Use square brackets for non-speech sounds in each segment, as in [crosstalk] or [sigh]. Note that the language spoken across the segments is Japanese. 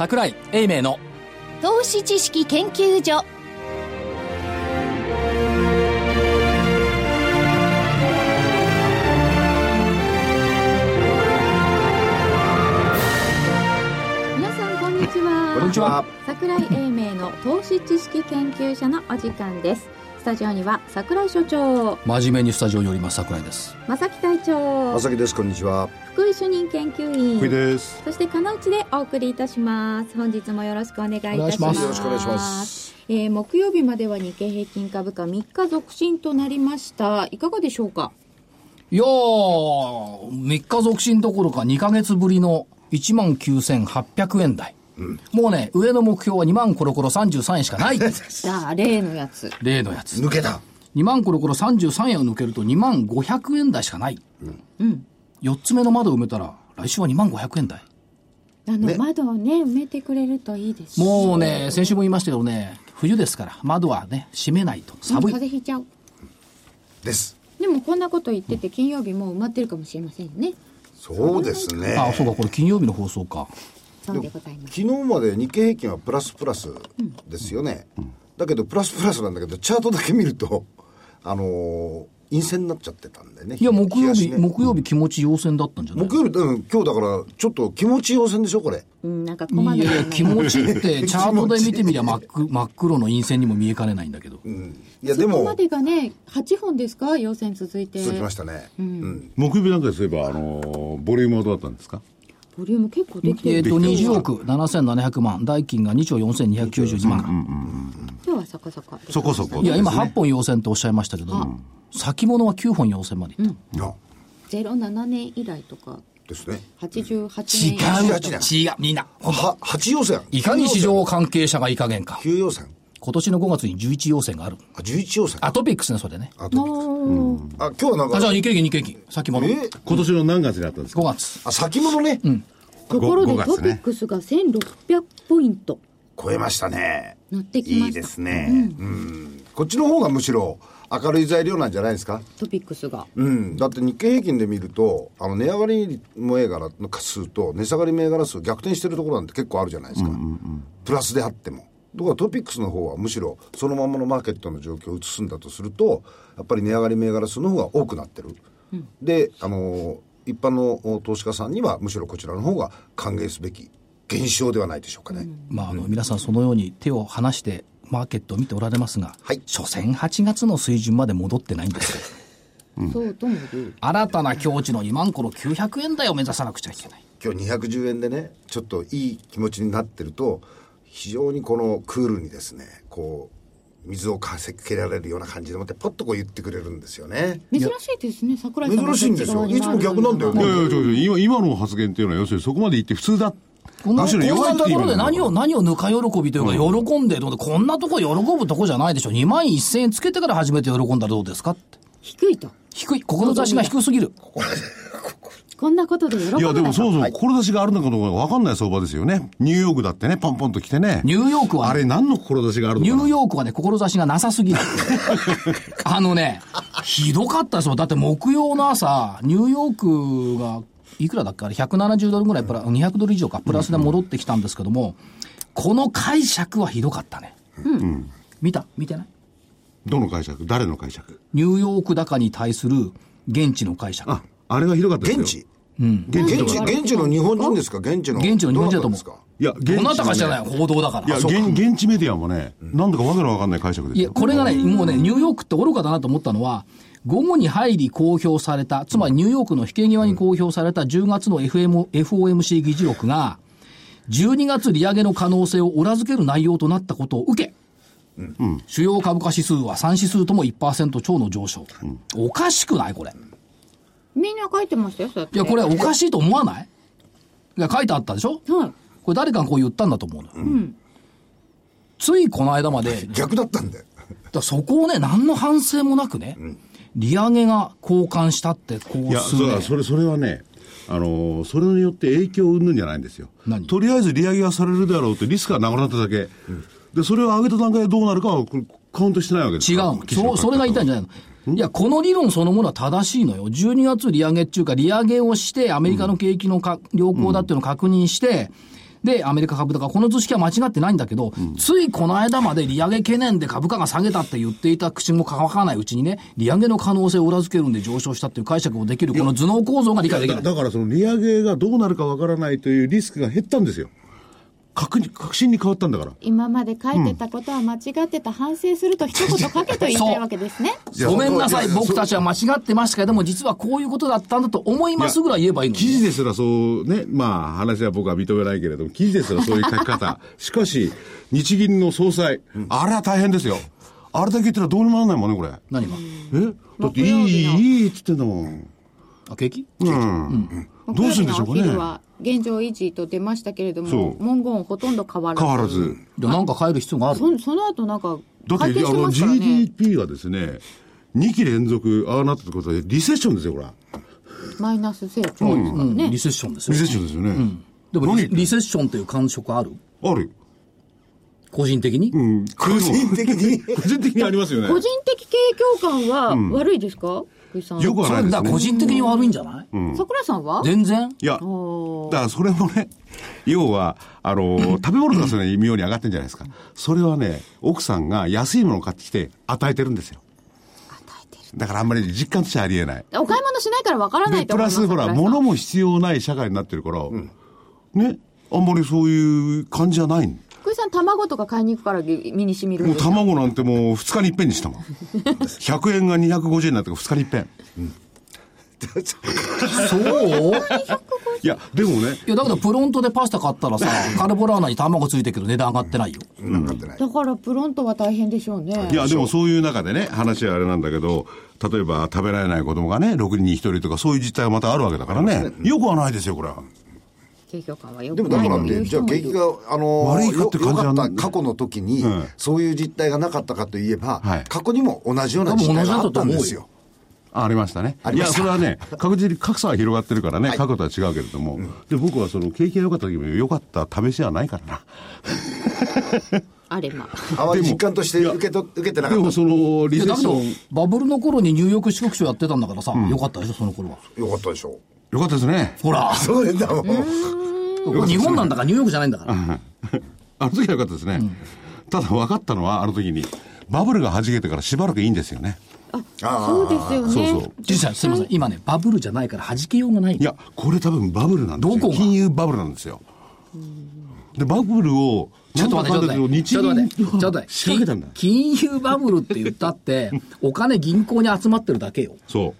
桜井英明の。投資知識研究所。皆さんこんにちは。こんにちは。桜井英明の投資知識研究者のお時間です。スタジオには桜井所長。真面目にスタジオにおります桜井です。正木隊長。まさきですこんにちは福井主任研究員。福井です。そして金内でお送りいたします。本日もよろしくお願いいたします。よろしくお願いします。えー木曜日までは日経平均株価3日続伸となりました。いかがでしょうか？いやー3日続伸どころか2ヶ月ぶりの1万9800円台、もうね上の目標は2万コロコロ33円しかない。[laughs] じゃあ例のやつ。例のやつ。抜けた。2万コロコロ33円を抜けると2万500円台しかない、うん4つ目の窓を埋めたら来週は2万500円台。あの、窓をね埋めてくれるといいですもうね先週も言いましたけどね冬ですから窓はね閉めないと。うん寒い、風邪ひいちゃう。です。でもこんなこと言ってて金曜日もう埋まってるかもしれませんよね。そうですね。あそうかこれ金曜日の放送か。そうでございます。昨日まで日経平均はプラスプラスですよね、だけどプラスプラスなんだけどチャートだけ見るとあのー陰線になっちゃってたんでね。いや木曜日、東ね。木曜日気持ち陽線だったんじゃない？木曜日、うん、今日だからちょっと気持ち陽線でしょこれ。うんなんか困るいやいや、気持ちって、[laughs] チャートで見てみりゃ真っ黒真っ黒の陰線にも見えかねないんだけど。いやでも。そこまでがね8本ですか？陽線続いて。続きましたね、うん。木曜日なんかでそういえば、あのーボリュームはどうだったんですか？ボリューム結構できてえっ、る、と、20億7700万、代金が2兆4292万。今日はそこそこそこそこいや、今ですね8本陽線とおっしゃいましたけど、先物は9本陽線まで。いった。あ07年以来とか。ですね。88違年以来う、88違う、みんな。は8陽線いかに市場関係者がいい加減か。9陽線今年の5月に11陽線がある。あ11陽線アトピックスね、それね。あとおーあ今日はなんか。あ、じゃあ日経平均、日経平均。先物。え？今年の何月にあったんですか？5月。あ先物ね、ところで5月ねトピックスが1600ポイント。超えましたね。乗ってきました。いいですね、うん。こっちの方がむしろ明るい材料なんじゃないですか？トピックスが。うん、だって日経平均で見るとあの値上がり銘柄の数と値下がり銘柄数逆転してるところなんて結構あるじゃないですか、プラスであってもところがトピックスの方はむしろそのままのマーケットの状況を移すんだとするとやっぱり値上がり銘柄数の方が多くなってる、であの一般のお投資家さんにはむしろこちらの方が歓迎すべき現象ではないでしょうかね、まあ、あの、皆さんそのように手を離して、マーケットを見ておられますが、はい。所詮8月の水準まで戻ってないんです。よ。そうとも言う。新たな境地の2万コロ900円台を目指さなくちゃいけない。今日210円でねちょっといい気持ちになってると非常にこのクールにですねこう水をかけられるような感じでもってポッとこう言ってくれるんですよね。珍しいですね桜井さん珍しいんですよ。いつも逆なんだよねいやいやちょちょ今今の発言っていうのは要するにそこまで言って普通だ。こんな、こんなところで何をを、何をぬか喜びというか、喜んでるので、こんなとこ喜ぶとこじゃないでしょ。2万1000円つけてから初めて喜んだらどうですかって。低いと。低い。志が低すぎる。こんなことで喜ぶいやでもそううそう志があるのかどうか分かんない相場ですよね。ニューヨークだってねポンポンと来てね。ニューヨークはね、あれ何の志があるのニューヨークはね、志がなさすぎる。[laughs] あのね、ひどかったですよ。だって木曜の朝、ニューヨークが、いくらだっけ？あれ、170ドルぐらいプラ、200ドル以上か、プラスで戻ってきたんですけども、この解釈はひどかったね。見た？見てない？どの解釈？誰の解釈？ニューヨーク高に対する現地の解釈。ああれはひどかったですよ。現地？現地現地現地の日本人ですか？現地の現地の日本人だと思う。いや現地どなたか知らない報道だから。いや現現地メディアもねなんだかわけのわかんない解釈ですいや、よこれがね、もうね、ニューヨークって愚かだなと思ったのは、午後に入り公表された、つまりニューヨークの引け際に公表された10月の FM FOMC 議事録が、12月利上げの可能性を裏付ける内容となったことを受け、主要株価指数は3指数とも1%超の上昇。おかしくないこれ。みんな書いてましたよそうやって。いや、これおかしいと思わない？いや、書いてあったでしょ？はい。これ誰かがこう言ったんだと思うの。よ。ついこの間まで、[laughs] 逆だったんだよ。だからそこをね、何の反省もなくね、利上げが交換したって、こういや、数そうだ、年それ、それはね、あのーそれによって影響を生むんじゃないんですよ。何？とりあえず利上げがされるであろうってリスクがなくなっただけ。で、それを上げた段階でどうなるかはこれカウントしてないわけです違うから。のそう、それが言いたいんじゃないの？いや、この理論そのものは正しいのよ。12月利上げっていうか、利上げをして、アメリカの景気のか良好だっていうのを確認して、で、アメリカ株高、この図式は間違ってないんだけど、ついこの間まで利上げ懸念で株価が下げたって言っていた口も乾かないうちにね、利上げの可能性を裏付けるんで上昇したっていう解釈をできる、この頭脳構造が理解できない。だだからその利上げがどうなるかわからないというリスクが減ったんですよ。確に確信に変わったんだから。今まで書いてたことは間違ってた、反省すると一言書けと言いたいわけですね。ごめんなさい、いや僕たちは間違ってましたけども、実はこういうことだったんだと思いますぐらい言えばいいのに記事ですらそうね、まあ話は僕は認めないけれども、記事ですらそういう書き方。[laughs] しかし、日銀の総裁、あれは大変ですよ。あれだけ言ったらどうにもならないもんね、これ。何が？え？だっていい、いいっつってんだもん。あ、景気？うん。どうするんでしょうかね。現状維持と出ましたけれどそも、う文言ほとんど変わらず。変わらず。なんか変える必要がある。そその後なんか、だって、改定してあの、ますからね。GDP がですね、2期連続、ああなったってことは、リセッションですよ、これ。マイナス成長ですからうんね。リセッションですよリセッ。ションですよね。でもリセッションという感触ある？ある。個人的に、うん。個人的に？個人的にありますよね。個人的経営共感は悪いですか？よくはそれないですね。個人的に悪いんじゃない、桜さんは？全然？いや、だからそれもね、[laughs] 要は、あの、[laughs] 食べ物がそれ妙に上がってるんじゃないですか。それはね、奥さんが安いものを買ってきて与えてるんですよ。だからあんまり実感としてはありえない。お買い物しないからわからないと思いますラスほら、物も必要ない社会になってるから、ね、あんまりそういう感じじゃない。福井さん、卵とか買いに行くから身に染みるんもう卵なんてもう2日に一遍にしたもん。[laughs] 100円が250円になって2日に一遍。そう？いや、でもね、いや、だけどプロントでパスタ買ったらさ、カルボラーナに卵ついてるけど値段上がってないよ。なんかってない。だからプロントは大変でしょうね。いや、でもそういう中でね、話はあれなんだけど、例えば食べられない子供がね、6人に1人とかそういう実態がまたあるわけだからね。よくはないですよ、これは。景況感はよでくない。ともだからね、じゃあ景気が、あの、悪いかって感じはよよかった過去の時に、うん。そういう実態がなかったかといえば、はい。過去にも同じような実態があったんですよ。あありました。ね。した。それはね、[laughs] 確実に格差は広がってるからね、はい。過去とは違うけれども、で、僕はその景気が良かった時も良かった試しはないからな。あれま。あまり実感として受けと受けてなかった。でも。その、リセッション、、バブルの頃にニューヨーク支局長やってたんだからさ、よかったでしょ、その頃は。よかったでしょ良かったですね。ほら、そうだもん。日本なんだからニューヨークじゃないんだから。[laughs] あの時は良かったですね。ただ分かったのは、あの時に、バブルが弾けてからしばらくいいんですよね。そうですよね。そうそう実際すみません、今ね、バブルじゃないから弾けようがないい。や、これ多分バブルなんですよ。どこが？金融バブルなんですよ。で、バブルを、ちょっと待って、ちょっと待って、ちょっと待って、ちょっと待って、仕掛けたんだ。金融バブルって言ったって、お金銀行に集まってるだけよ。そう。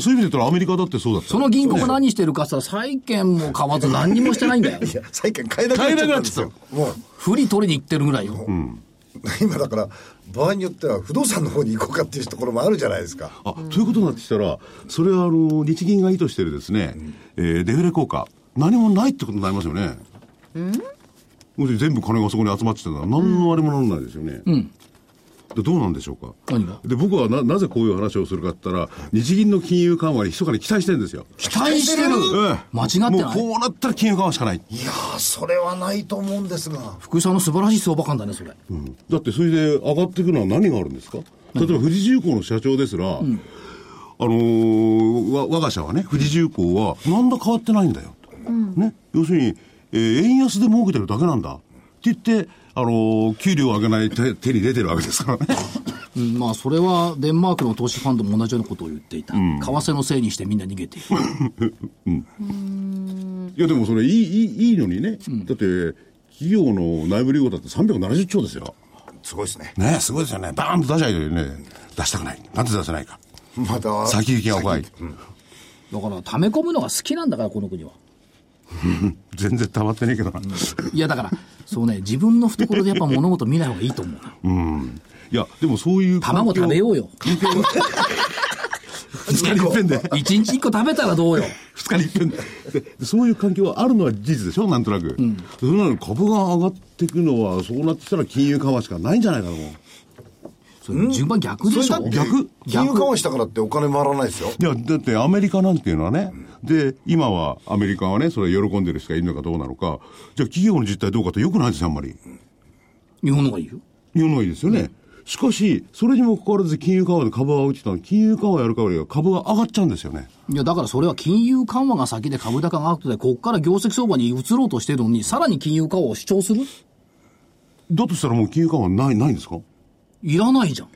そういう意味で言ったらアメリカだってそうだった。その銀行が何してるかって言ったら、債券も買わず何にもしてないんだよ。[laughs] いや、債券買えなくなっちゃったんですよ。もう、不利取りに行ってるぐらいよ。今だから、場合によっては不動産の方に行こうかっていうところもあるじゃないですか。あ、ということになってきたら、それはあの、日銀が意図してるですね、えーデフレ効果、何もないってことになりますよね。もし全部金がそこに集まってたら、何のあれもならないですよね。でどうなんでしょうか？何が？で、僕はな、なぜこういう話をするかって言ったら、日銀の金融緩和に密かに期待してるんですよ。期待してる？ええ間違ってもうないこうなったら金融緩和しかない。いやー、それはないと思うんですが。福井さんの素晴らしい相場感だね、それ。うんだってそれで上がっていくのは何があるんですか？例えば富士重工の社長ですら、あのーわ我が社はね、富士重工は、なんだ変わってないんだよ。ね？要するに、えー円安で儲けてるだけなんだ。って言って、あのー給料を上げない手手に出てるわけですからね。うん、まあ、それはデンマークの投資ファンドも同じようなことを言っていた。為替のせいにしてみんな逃げている。[laughs] いや、でもそれいい、いい、いいのにね。だって、企業の内部留保だって370兆ですよ。すごいですね。ねすごいですよね。バーンと出しゃいいのにね、出したくない。なんで出せないか。また。先行きが怖い。だから、溜め込むのが好きなんだから、この国は。全然溜まってねえけどな。いや、だから、そうね、自分の懐でやっぱ物事見ない方がいいと思うな。うん。いや、でもそういう。卵食べようよ。二日に一遍で。一日一個食べたらどうよ。二日に一遍で。でそういう環境はあるのは事実でしょなんとなく。そんなの株が上がっていくのは、そうなってきたら金融緩和しかないんじゃないかな、もう。それ順番逆でしょ？逆金融緩和したからってお金回らないですよ。いや、だってアメリカなんていうのはね、で、今はアメリカはね、それ喜んでる人がいるのかどうなのか、じゃあ企業の実態どうかってよくないですよ、あんまり。日本の方がいいよ。日本の方がいいですよね。しかし、それにもかかわらず金融緩和で株は落ちたのに、金融緩和やるからり株が上がっちゃうんですよね。いや、だからそれは金融緩和が先で株高が後で、ここから業績相場に移ろうとしてるのに、さらに金融緩和を主張する？だとしたらもう金融緩和ない、ないんですか？いらないじゃん。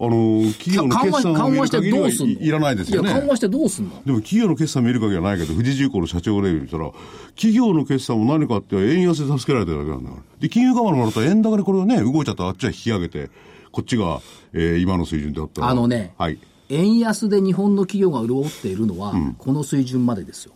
あの、企業の決算を見る限りはいいらないですよね。いや、緩和してどうすんの？でも企業の決算見る限りはないけど、富士重工の社長レベル見たら、企業の決算も何かあって円安で助けられてるわけなんだから。で、金融緩和のもらったら円高でこれをね、動いちゃったらあっちは引き上げて、こっちが、えー今の水準であったら。あのねはい。円安で日本の企業が潤っているのは、この水準までですよ。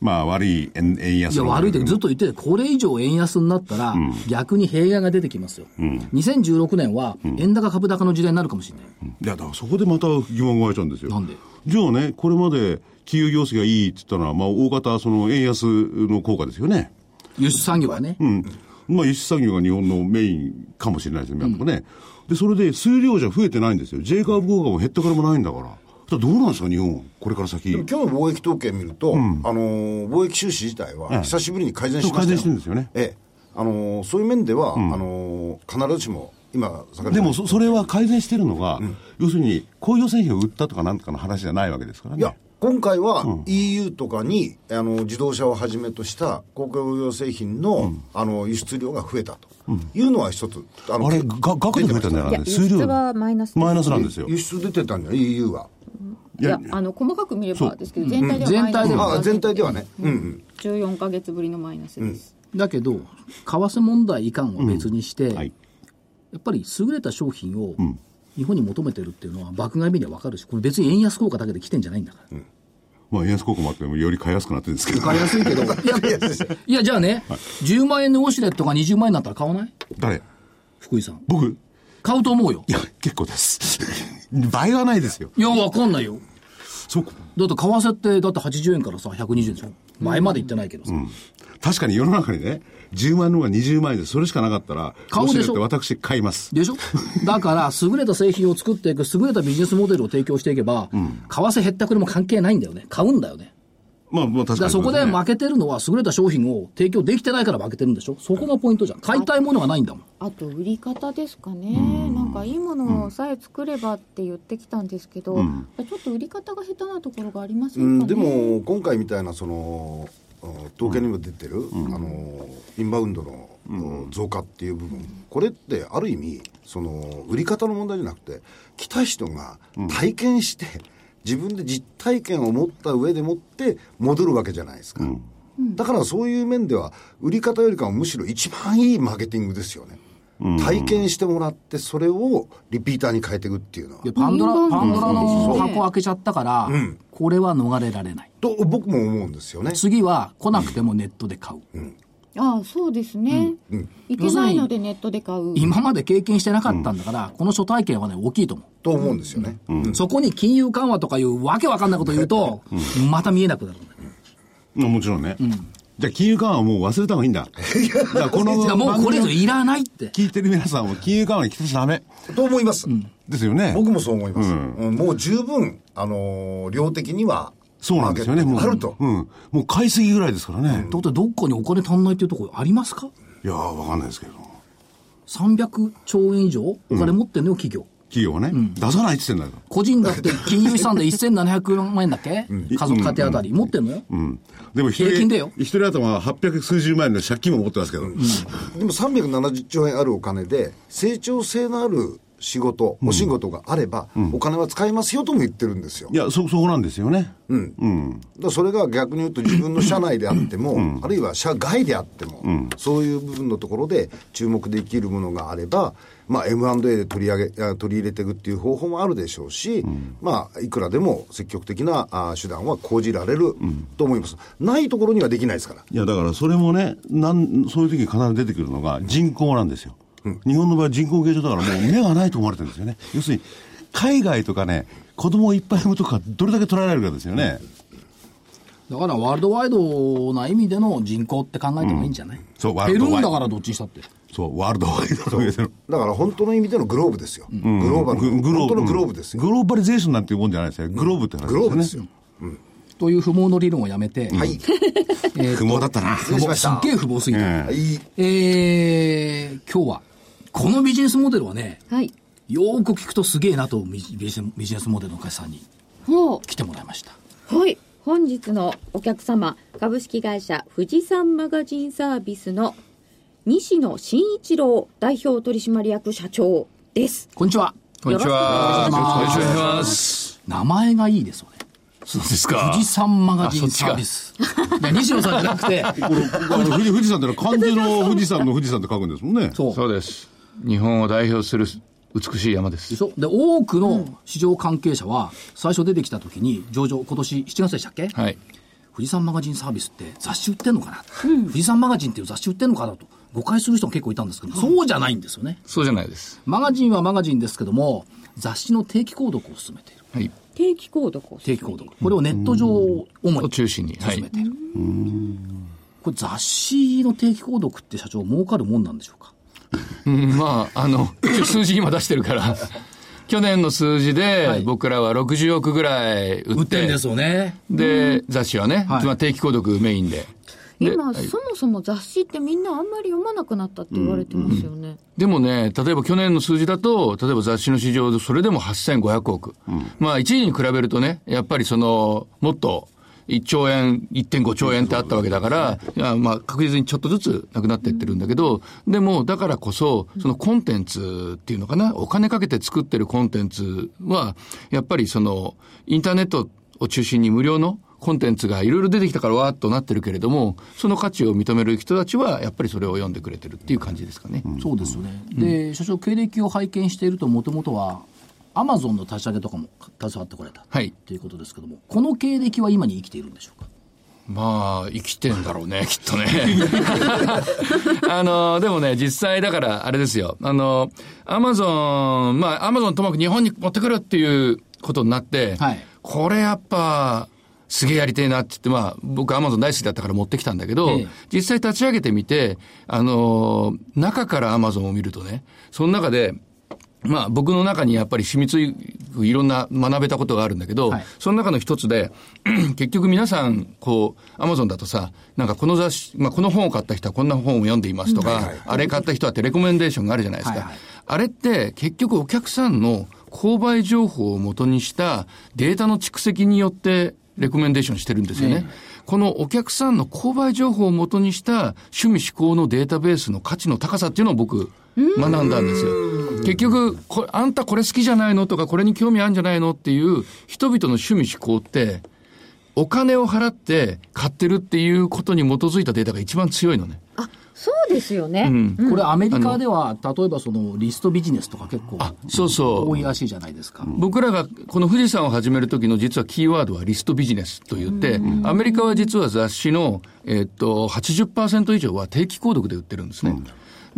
まあ、悪い円円安いや、の悪いってずっと言ってて、これ以上円安になったら、逆に弊害が出てきますよ。2016年は、円高株高の時代になるかもしれない。いや、だからそこでまた疑問が湧いちゃうんですよ。なんで？じゃあね、これまで企業業績がいいって言ったのは、まあ、大方、その円安の効果ですよね。輸出産業はね。うん。まあ、輸出産業が日本のメインかもしれないですね、今のところね。で、それで数量じゃ増えてないんですよ。J カーブ効果も減ったからもないんだから。じゃあどうなんですか、日本。これから先。今日の貿易統計見ると、あのー貿易収支自体は久しぶりに改善しましたよ、改善してるんですよね。ええ。あのーそういう面では、あのー必ずしも今でもそ、それは改善してるのが、要するに、工業製品を売ったとかなんとかの話じゃないわけですからね。いや今回は EU とかに、あの自動車をはじめとした航空業製品の,、あの輸出量が増えたと。いうのは一つ、あのあれ、が額で増えたんじゃないいや輸出はマイナスですマイナスなんですよ。輸出出てたんじゃない？EU は。いやあの細かく見ればですけど全体ではマイナス全体では。あ全体ではね、うん。うん、14か月ぶりのマイナスです、だけど、為替問題以下は別にして、はい。やっぱり優れた商品を日本に求めてるっていうのは、爆買い見りゃ分かるし、これ別に円安効果だけで来てんじゃないんだから。まあ、円安効果もあって、より買いやすくなってるんですけど。買いやすいけど、[laughs] いや、いやじゃあね、10万円のウォシュレットが20万円になったら買わない？誰？福井さん。僕？買うと思うよい。や、結構です。倍はないですよ。いや、分かんないよ。そうか。だって為替って、だって80円からさ、120円でしょ。前まで言ってないけどさ。確かに世の中にね、10万円の方が20万円で、それしかなかったら、買うでしょ私買います。でしょだから、優れた製品を作っていく、優れたビジネスモデルを提供していけば、為替減ったくれも関係ないんだよね。買うんだよね。まあ、まあ確かに。そこでね負けてるのは、優れた商品を提供できてないから負けてるんでしょ？そこがポイントじゃん。買いたいものがないんだもん。あと売り方ですかね、なんかいいものさえ作ればって言ってきたんですけど、ちょっと売り方が下手なところがありませうんん、かね、でも今回みたいなそのうん統計にも出てる、あのインバウンドのうん。増加っていう部分、これってある意味その売り方の問題じゃなくて来た人が体験して、自分で実体験を持った上でもって戻るわけじゃないですか、だからそういう面では売り方よりかはむしろ一番いいマーケティングですよね、体験してもらってそれをリピーターに変えていくっていうのは。でパンドラ、うん。パンドラの箱開けちゃったから、これは逃れられない。と僕も思うんですよね。次は来なくてもネットで買う。ああそうですね、いけないのでネットで買う今まで経験してなかったんだから、この初体験はね、大きいと思う。と思うんですよね、そこに金融緩和とかいうわけわかんないこと言うと、また見えなくなるんだよ。まあもちろんね。じゃあ、金融緩和はもう忘れた方がいいんだ。だからこのいやもうこれ以上いらないって。聞いてる皆さんは金融緩和に来てちゃダメ。と思います、ですよね。僕もそう思います、うんもう十分、あのー量的にはそうなんですよね。もう。あると、うん。もう買いすぎぐらいですからね。だってどっかにお金足んないっていうところありますか？いやー、わかんないですけど。300兆円以上？お金持ってんのよ、企業。企業はね、出さないって言ってんだよ。個人だって [laughs] 金融資産で1700万円だっけ、家族家庭当たり持ってんのよ？うん。でも一人、平均だよ一人頭800数十万円の借金も持ってますけど。でも370兆円あるお金で、成長性のある仕事、お仕事があれば、お金は使いますよとも言ってるんですよ。いや、そ、そこなんですよね。うんうん。だそれが逆に言うと、自分の社内であっても、あるいは社外であっても、そういう部分のところで注目できるものがあれば、まあ、M&A で取り上げあ取り入れていくっていう方法もあるでしょうし、まあ、いくらでも積極的なあ手段は講じられると思います、ないところにはできないですから。いや、だからそれもね、なん、そういう時に必ず出てくるのが人口なんですよ。日本の場合人口減少だからもう目がないと思われてるんですよね。[laughs] 要するに、海外とかね、子供をいっぱい産むとか、どれだけ捉えられるかですよね。だからワールドワイドな意味での人口って考えてもいいんじゃない、そうワールドワイド減るんだからどっちにしたって。そう、ワールドワイドというだから本当の意味でのグローブですよ。グローバルの、グロ本当のグローブですよ。グローバリゼーションなんていうもんじゃないですよ。グローブって話グローブですよ。という不毛の理論をやめて、はい。えーと [laughs] 不毛だったな。失礼しましたすっげえ不毛すぎた。えいい。えー今日は、このビジネスモデルはね、はい。よーく聞くとすげえなとビジビジネスモデルの会社さんにほ来てもらいました。う。はい。本日のお客様、株式会社富士山マガジンサービスの西野真一郎代表取締役社長です。こんにちは。こんにちは。よろしくお願いします。名前がいいですよね。そうですか。富士山マガジンサービス。西野さんじゃなくて、[laughs] これ、あの富士富士山ってのは漢字の富士山の富士山って書くんですもんね。そう。そうです。日本を代表する美しい山ですで。多くの市場関係者は、最初出てきた時に、上場、今年7月でしたっけ？はい。富士山マガジンサービスって雑誌売ってんのかな、富士山マガジンっていう雑誌売ってんのかなと誤解する人も結構いたんですけど、そうじゃないんですよね。そうじゃないです。マガジンはマガジンですけども、雑誌の定期購読を進めている。はい。定期購読を定期購読。これをネット上を主をに中心に。はい進め。ている。これ雑誌の定期購読って社長儲かるもんなんでしょうか？うんまあ、あの、数字今出してるから、去年の数字はいで僕らは60億ぐらい売って、売ってるんですよね。で、雑誌はね、はいまあ定期購読メインで。で今、そもそも雑誌ってみんなあんまり読まなくなったって言われてますよね。でもね、例えば去年の数字だと、例えば雑誌の市場でそれでも8500億。まあ一時に比べるとね、やっぱりその、もっと1兆円、1.5兆円ってあったわけだから、いやまあ確実にちょっとずつなくなっていってるんだけど、でもだからこそ、そのコンテンツっていうのかな、お金かけて作ってるコンテンツは、やっぱりその、インターネットを中心に無料のコンテンツがいろいろ出てきたからわーっとなってるけれども、その価値を認める人たちは、やっぱりそれを読んでくれてるっていう感じですかね。そうですよね。で、社長、経歴を拝見していると、もともとは、アマゾンの立ち上げとかも携わってこられた。はいということですけども、この経歴は今に生きているんでしょうか？まあ、生きてんだろうね、[laughs] きっとね。[laughs] あの、でもね、実際だから、あれですよ。あの、アマゾン、まあ、アマゾンともかく日本に持ってくるっていうことになって、はいこれやっぱ、すげえやりてえなって言って、まあ、僕アマゾン大好きだったから持ってきたんだけど、ええ実際立ち上げてみて、あの、中からアマゾンを見るとね、その中で、まあ僕の中にやっぱり染みついいろんな学べたことがあるんだけど、はいその中の一つで、[clears throat] 結局皆さん、こう、アマゾンだとさ、なんかこの雑誌、まあこの本を買った人はこんな本を読んでいますとか、あれ買った人はってレコメンデーションがあるじゃないですか。はいはいあれって結局お客さんの購買情報を元にしたデータの蓄積によってレコメンデーションしてるんですよね。このお客さんの購買情報を元にした趣味思考のデータベースの価値の高さっていうのを僕学んだんですよ。結局これ、あんたこれ好きじゃないのとかこれに興味あるんじゃないのっていう人々の趣味思考ってお金を払って買ってるっていうことに基づいたデータが一番強いのね。あ、そうですよね。これアメリカでは、例えばそのリストビジネスとか結構そうそう。多いらしいじゃないですか。僕らがこの富士山を始める時の実はキーワードはリストビジネスと言って、アメリカは実は雑誌の、えっと、80%以上は定期購読で売ってるんですね。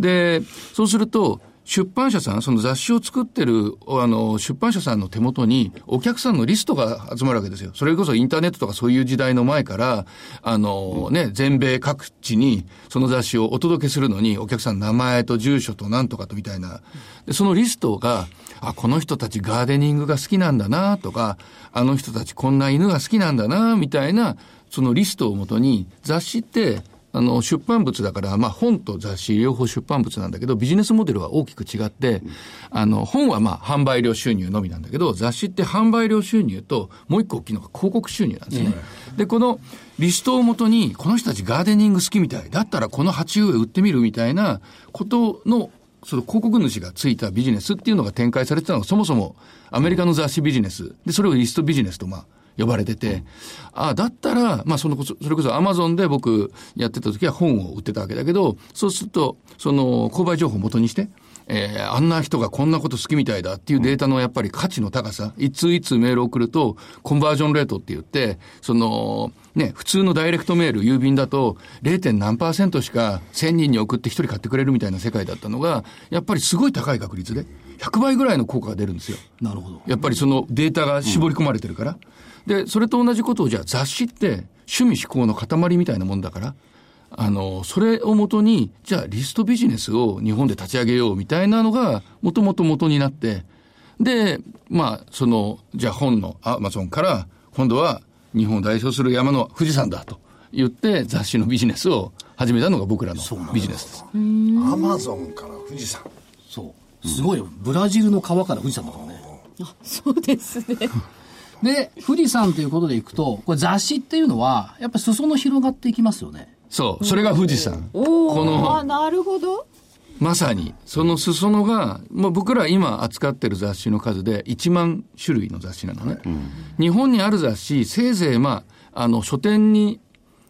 で、そうすると、出版社さん、その雑誌を作ってる、あの、出版社さんの手元に、お客さんのリストが集まるわけですよ。それこそインターネットとかそういう時代の前から、あの、ね、全米各地に、その雑誌をお届けするのに、お客さんの名前と住所となんとかとみたいな。で、そのリストが、あ、この人たちガーデニングが好きなんだな、とか、あの人たちこんな犬が好きなんだな、みたいな、そのリストをもとに、雑誌って、あの、出版物だから、まあ本と雑誌両方出版物なんだけど、ビジネスモデルは大きく違って、あの、本はまあ販売料収入のみなんだけど、雑誌って販売料収入と、もう一個大きいのが広告収入なんですね。で、このリストをもとに、この人たちガーデニング好きみたい。だったらこの鉢植え売ってみるみたいなことの、その広告主がついたビジネスっていうのが展開されてたのが、そもそもアメリカの雑誌ビジネス。で、それをリストビジネスとまあ、呼ばれてて、ああ、だったら、まあそのこそ、それこそアマゾンで僕やってた時は本を売ってたわけだけど、そうすると、その購買情報を元にして、えーあんな人がこんなこと好きみたいだっていうデータのやっぱり価値の高さ、一通一通メールを送ると、コンバージョンレートって言って、その、ね、普通のダイレクトメール、郵便だと、0. 何パーセントしか1000人に送って1人買ってくれるみたいな世界だったのが、やっぱりすごい高い確率で、100倍ぐらいの効果が出るんですよ。なるほど。やっぱりそのデータが絞り込まれてるから。で、それと同じことをじゃあ雑誌って趣味思考の塊みたいなもんだから、あの、それをもとに、じゃあリストビジネスを日本で立ち上げようみたいなのが、もともと元になって、で、まあ、その、じゃあ本のアマゾンから、今度は日本を代表する山の富士山だと言って雑誌のビジネスを始めたのが僕らのビジネスです。アマゾンから富士山。そう。すごいよ。ブラジルの川から富士山だからね。そうですね。[laughs] で、富士山ということでいくと、これ雑誌っていうのは、やっぱり裾野広がっていきますよね。そう。それが富士山。おこのあ、なるほど。まさに、その裾野が、まあ、僕ら今扱ってる雑誌の数で1万種類の雑誌なのね。日本にある雑誌、せいぜい、まあ、あの、書店に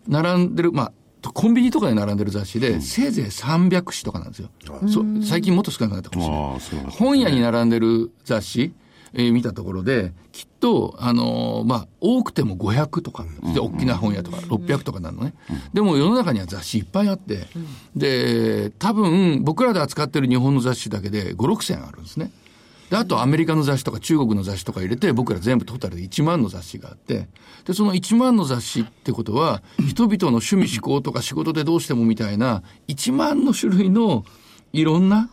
並んでる、まあ、コンビニとかで並んでる雑誌で、せいぜい300紙とかなんですよ。そ最近もっと少なくなったかもしれない。本屋に並んでる雑誌、えー見たところで、きっと、あのーまあ、多くても500とか、で、大きな本屋とか600とかなのね。でも世の中には雑誌いっぱいあって、で、多分、僕らで扱ってる日本の雑誌だけで5、6千あるんですね。で、あとアメリカの雑誌とか中国の雑誌とか入れて、僕ら全部トータルで1万の雑誌があって、で、その1万の雑誌ってことは、人々の趣味思考とか仕事でどうしてもみたいな、1万の種類のいろんな、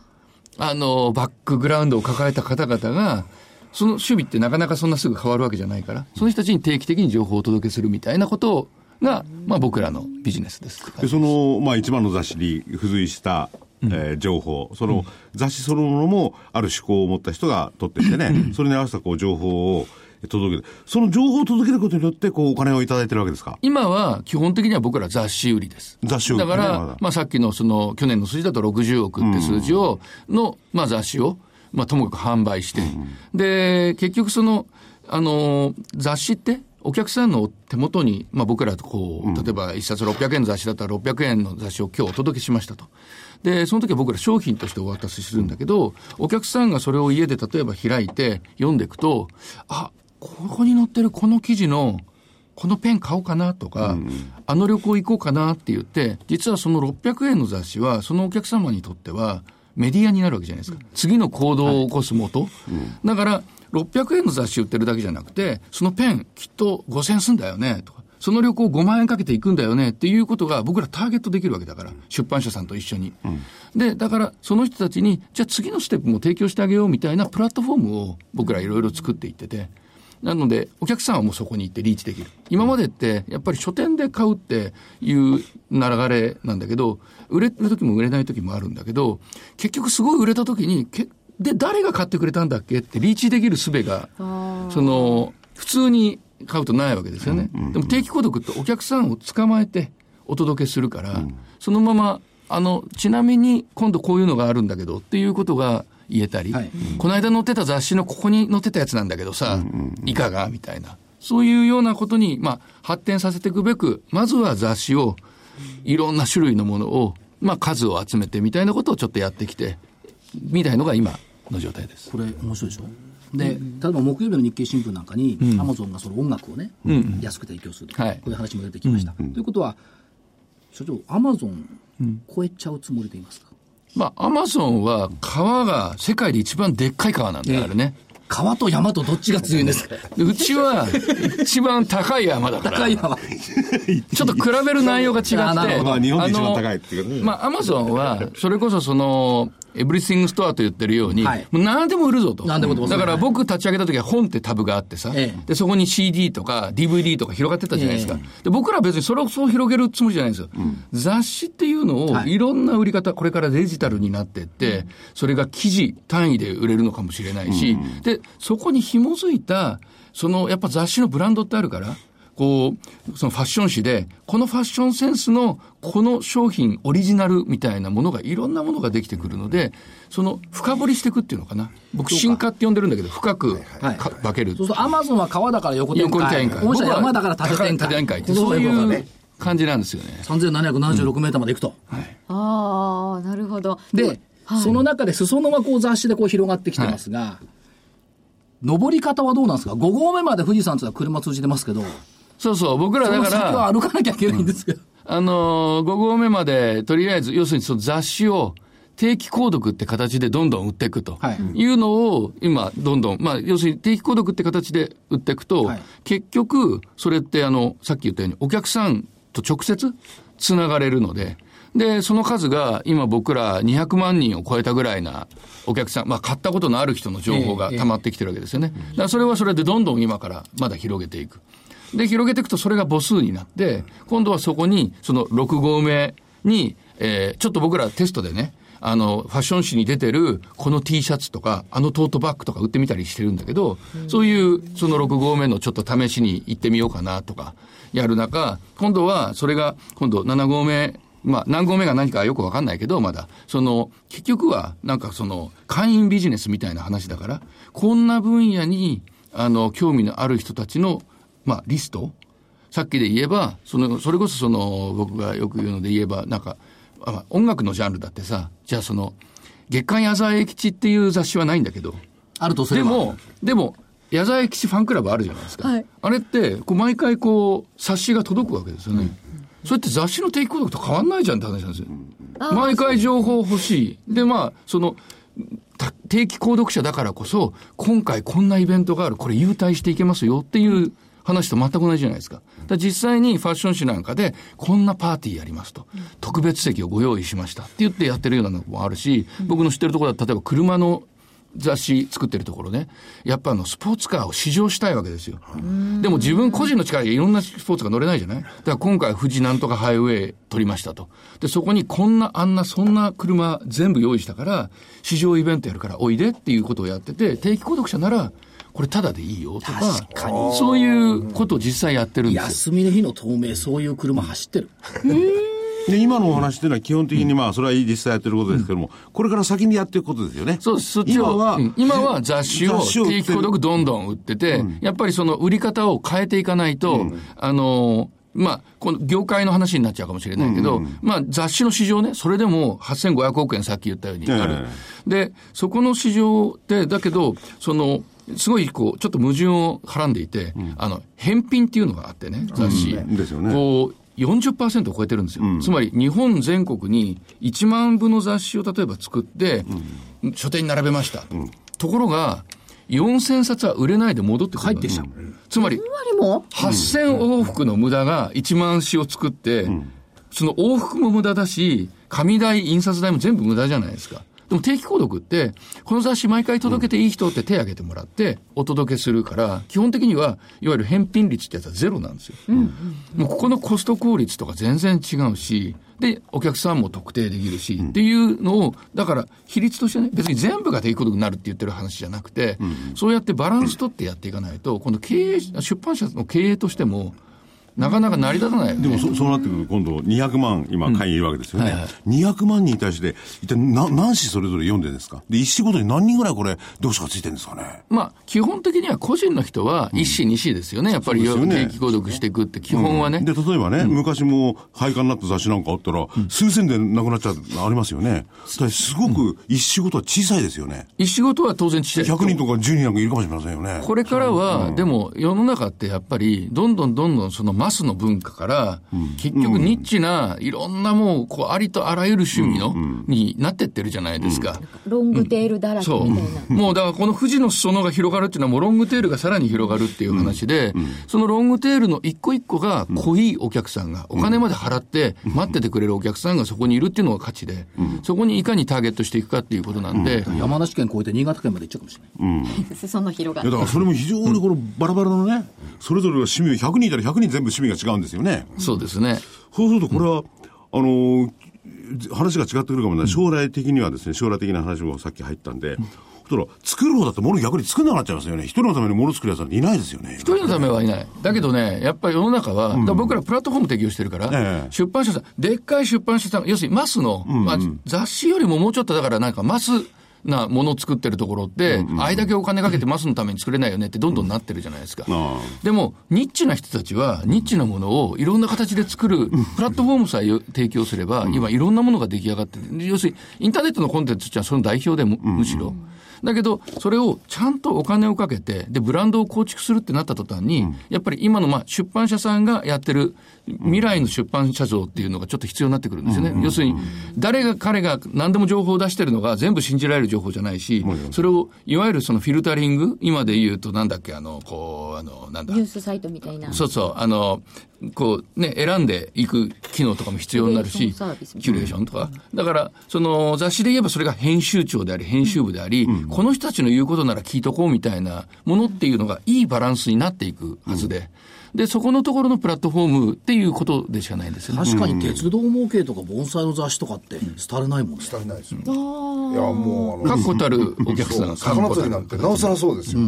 あの、バックグラウンドを抱えた方々が、その守備ってなかなかそんなすぐ変わるわけじゃないから、その人たちに定期的に情報をお届けするみたいなことが、まあ僕らのビジネスです。で、その、まあ、一番の雑誌に付随した、えー情報、その雑誌そのものもある趣向を持った人が取っていてね、それに合わせたこう情報を届ける。その情報を届けることによって、こう、お金をいただいてるわけですか？今は基本的には僕ら雑誌売りです。雑誌売り。だから、ねまだまあさっきのその去年の数字だと60億って数字を、の、まあ雑誌を、まあともかく販売して、で、結局その、あの、雑誌って、お客さんの手元に、まあ僕らとこう、例えば一冊600円の雑誌だったら600円の雑誌を今日お届けしましたと。で、その時は僕ら商品としてお渡しするんだけど、お客さんがそれを家で例えば開いて読んでいくと、あ、ここに載ってるこの記事の、このペン買おうかなとか、あの旅行行こうかなって言って、実はその600円の雑誌は、そのお客様にとっては、メディアになるわけじゃないですか。次の行動を起こす元。だから、600円の雑誌売ってるだけじゃなくて、そのペンきっと5000円すんだよね、とか。その旅行5万円かけて行くんだよねっていうことが僕らターゲットできるわけだから、出版社さんと一緒に。で、だからその人たちに、じゃあ次のステップも提供してあげようみたいなプラットフォームを僕らいろいろ作っていってて、なので、お客さんはもうそこに行ってリーチできる。今までって、やっぱり書店で買うっていう流れなんだけど、売れる時も売れない時もあるんだけど、結局すごい売れた時に、けで、誰が買ってくれたんだっけ？ってリーチできる術が、その、普通に買うとないわけですよね。でも定期購読ってお客さんを捕まえてお届けするから、そのまま、あの、ちなみに今度こういうのがあるんだけどっていうことが言えたり、はい。この間載ってた雑誌のここに載ってたやつなんだけどさ、いかが？みたいな。そういうようなことに、まあ、発展させていくべく、まずは雑誌を、いろんな種類のものを、まあ、数を集めてみたいなことをちょっとやってきて、みたいのが今の状態です。これ面白いでしょ？で、例えば木曜日の日経新聞なんかに、アマゾンがその音楽をね、安く提供するはい。こういう話も出てきました。ということは、所長、アマゾン超えちゃうつもりでいますか、まあ、アマゾンは川が世界で一番でっかい川なんだよ、あれね。川と山とどっちが強いんですか？でうちは一番高い山だから。高い山。ちょっと比べる内容が違って。あなるほどまあ日本で一番高いっていうまあ、アマゾンは、それこそその、エブリシングストアと言ってるように、はい。もう何でも売るぞと。何でもだから僕立ち上げた時は本ってタブがあってさ、ええ。で、そこに CD とか DVD とか広がってたじゃないですか。えで、僕らは別にそれをそう広げるつもりじゃないんですよ。雑誌っていうのをはい。いろんな売り方、これからデジタルになってって、それが記事単位で売れるのかもしれないし、で、そこに紐づいた、そのやっぱ雑誌のブランドってあるから、こう、そのファッション誌で、このファッションセンスのこの商品オリジナルみたいなものがいろんなものができてくるので、その深掘りしていくっていうのかな？僕、進化って呼んでるんだけど、深くはいか化ける。そうするとアマゾンは川だから横展横に開。展開。御山だから縦展開。縦展開って、そういう感じなんですよね。3776メーターまで行くと。ああ、なるほど。で、その中で裾野がこう雑誌でこう広がってきてますが、登り方はどうなんですか ?5 合目まで富士山ってのは車通じてますけど、そうそう、僕らだから、歩かなきゃいけないんですけど。あのー、5合目まで、とりあえず、要するにその雑誌を、定期購読って形でどんどん売っていくと。はい。いうのを今どんどん、まあ要するに定期購読って形で売っていくと、はい。結局それってあの、さっき言ったようにお客さんと直接つながれるので、で、その数が今僕ら200万人を超えたぐらいなお客さん、まあ買ったことのある人の情報がええ。溜まってきてるわけですよね。だからそれはそれでどんどん今からまだ広げていく。で、広げていくとそれが母数になって、今度はそこに、その6合目に、えーちょっと僕らテストでね、あの、ファッション誌に出てる、この T シャツとか、あのトートバッグとか売ってみたりしてるんだけど、そういう、その6合目のちょっと試しに行ってみようかなとか、やる中、今度は、それが、今度7合目、まあ、何合目が何かよくわかんないけど、まだ。その、結局は、なんかその、会員ビジネスみたいな話だから、こんな分野に、あの、興味のある人たちの、まあ、リスト？さっきで言えば、その、それこそその、僕がよく言うので言えば、なんか、あ音楽のジャンルだってさ、じゃあその、月刊矢沢永吉っていう雑誌はないんだけど、あるとすれば。でも、でも、矢沢永吉ファンクラブあるじゃないですか。はいあれって、こう毎回こう、冊子が届くわけですよね。それって雑誌の定期購読と変わんないじゃんって話なんですよ。毎回情報欲しい。で、まあ、その、た定期購読者だからこそ、今回こんなイベントがある、これ優待していけますよっていう話と全く同じじゃないですか。だか実際にファッション誌なんかで、こんなパーティーやりますと。特別席をご用意しましたって言ってやってるようなのもあるし、僕の知ってるところだと、例えば車の雑誌作ってるところね、やっぱあの、スポーツカーを試乗したいわけですよ。でも自分個人の力でいろんなスポーツが乗れないじゃない？だから今回富士なんとかハイウェイ取りましたと。で、そこにこんな、あんな、そんな車全部用意したから、試乗イベントやるからおいでっていうことをやってて、定期購読者なら、これタダでいいよとか、そういうことを実際やってるんですよ。休みの日の透明、そういう車走ってる。で、今のお話っていうのは基本的にまあ、それは実際やってることですけども、これから先にやっていくことですよね。そうです。そっちを、今は、うん今は雑誌を定期購読どんどん売ってて、やっぱりその売り方を変えていかないと、あの、まあ、この業界の話になっちゃうかもしれないけど、まあ雑誌の市場ね、それでも8500億円さっき言ったようにある。で、そこの市場って、だけど、その、すごいこう、ちょっと矛盾をはらんでいて、あの、返品っていうのがあってね、雑誌。うん。ですよね。こう、40%を超えてるんですよ。つまり、日本全国に1万部の雑誌を例えば作って、書店に並べました。ところが、4000冊は売れないで戻ってくる。のね帰ってきちゃう。つまり、も？8000往復の無駄が1万紙を作って、その往復も無駄だし、紙代、印刷代も全部無駄じゃないですか。でも定期購読って、この雑誌毎回届けていい人って手挙げてもらって、お届けするから、基本的には、いわゆる返品率ってやつはゼロなんですよ。もうここのコスト効率とか全然違うし、で、お客さんも特定できるし、っていうのを、だから、比率としてね、別に全部が定期購読になるって言ってる話じゃなくて、そうやってバランス取ってやっていかないと、今度経営、出版社の経営としても、なかなか成り立たないよね。でもそそうなってくると、今度200万、今、会員いるわけですよね。200万人に対して、一体な何紙それぞれ読んでるんですか？で、一紙ごとに何人ぐらいこれ、読者がついてるんですかね？まあ、基本的には個人の人は一紙二紙ですよね。やっぱりね定期購読していくって基本はね。で、例えばね、昔も廃刊になった雑誌なんかあったら、数千でなくなっちゃう、ありますよね。すごく一紙ごとは小さいですよね。一仕事は当然小さい。100人とか10人なんかいるかもしれませんよね。これからは、でも世の中ってやっぱり、どんどんどんどんそのマスの文化から、結局ニッチないろんなもう、こう、ありとあらゆる趣味の、になってってるじゃないですか。ロングテールだらけそうみたいな。。もうだからこの富士の裾野が広がるっていうのはもうロングテールがさらに広がるっていう話で、そのロングテールの一個一個が濃いお客さんが、お金まで払って待っててくれるお客さんがそこにいるっていうのが価値で、そこにいかにターゲットしていくかっていうことなんで、山梨県越えて新潟県まで行っちゃうかもしれない。[laughs] 裾野広がいやだからそれも非常にこのバラバラのね、それぞれが趣味、100人いたら100人全部趣味が違うんですよね。そうですね。そうするとこれは、あのー話が違ってくるかもね、将来的にはですね、将来的な話もさっき入ったんで、たら、作る方だって物逆に作んなくなっちゃいますよね。一人のために物作るやつなんていないですよね。一人のためはいない。だけどね、やっぱり世の中は、ら僕らプラットフォーム提供してるから、ええ出版社さん、でっかい出版社さん、要するにマスの、まあ、雑誌よりももうちょっとだからなんかマスなものを作ってるところって、あれだけお金かけてマスのために作れないよねってどんどんなってるじゃないですか。あでも、ニッチな人たちは、ニッチなものをいろんな形で作る、プラットフォームさえ提供すれば、今いろんなものが出来上がってる。要するに、インターネットのコンテンツっていうのはその代表でむむしろ。だけど、それをちゃんとお金をかけて、で、ブランドを構築するってなった途端に、やっぱり今のまあ出版社さんがやってる未来の出版社像っていうのがちょっと必要になってくるんですよね。要するに、誰が彼が何でも情報を出してるのが全部信じられる情報じゃないし、それをいわゆるそのフィルタリング、今で言うとなんだっけ、あの、こう、あの、なんだ？ニュー。スサイトみたいな。そうそう、あの、こうね、選んでいく機能とかも必要になるし、キュレーションとか。だから、その雑誌で言えばそれが編集長であり、編集部であり、この人たちの言うことなら聞いとこうみたいなものっていうのがいいバランスになっていくはずで、で、そこのところのプラットフォームっていうことでしかないんですよね。確かに鉄道模型とか盆栽の雑誌とかって廃れないもんね。足りないですよ。いや、もう、確固たるお客さんが魚釣りなんてなおさらそうですよ。